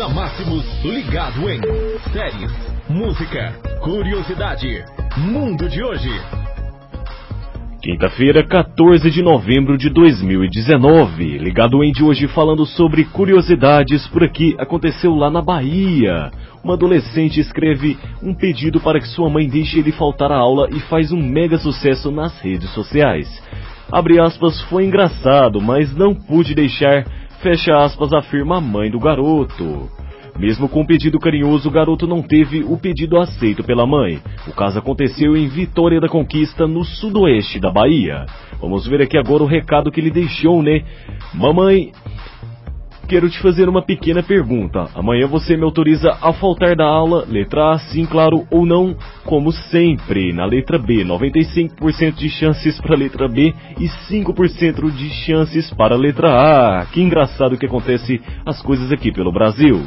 Na Máximos, ligado em séries, música, curiosidade, mundo de hoje. Quinta-feira, 14 de novembro de 2019. Ligado em de hoje falando sobre curiosidades por aqui. Aconteceu lá na Bahia. Uma adolescente escreve um pedido para que sua mãe deixe ele faltar à aula e faz um mega sucesso nas redes sociais. Aspas, foi engraçado, mas não pude deixar, fecha aspas, afirma a mãe do garoto. Mesmo com o pedido carinhoso, o garoto não teve o pedido aceito pela mãe. O caso aconteceu em Vitória da Conquista, no sudoeste da Bahia. Vamos ver aqui agora o recado que ele deixou, né? Mamãe, quero te fazer uma pequena pergunta. Amanhã você me autoriza a faltar da aula? Letra A, sim, claro, ou não? Como sempre. Na letra B, 95% de chances para a letra B e 5% de chances para a letra A. Que engraçado que acontece as coisas aqui pelo Brasil.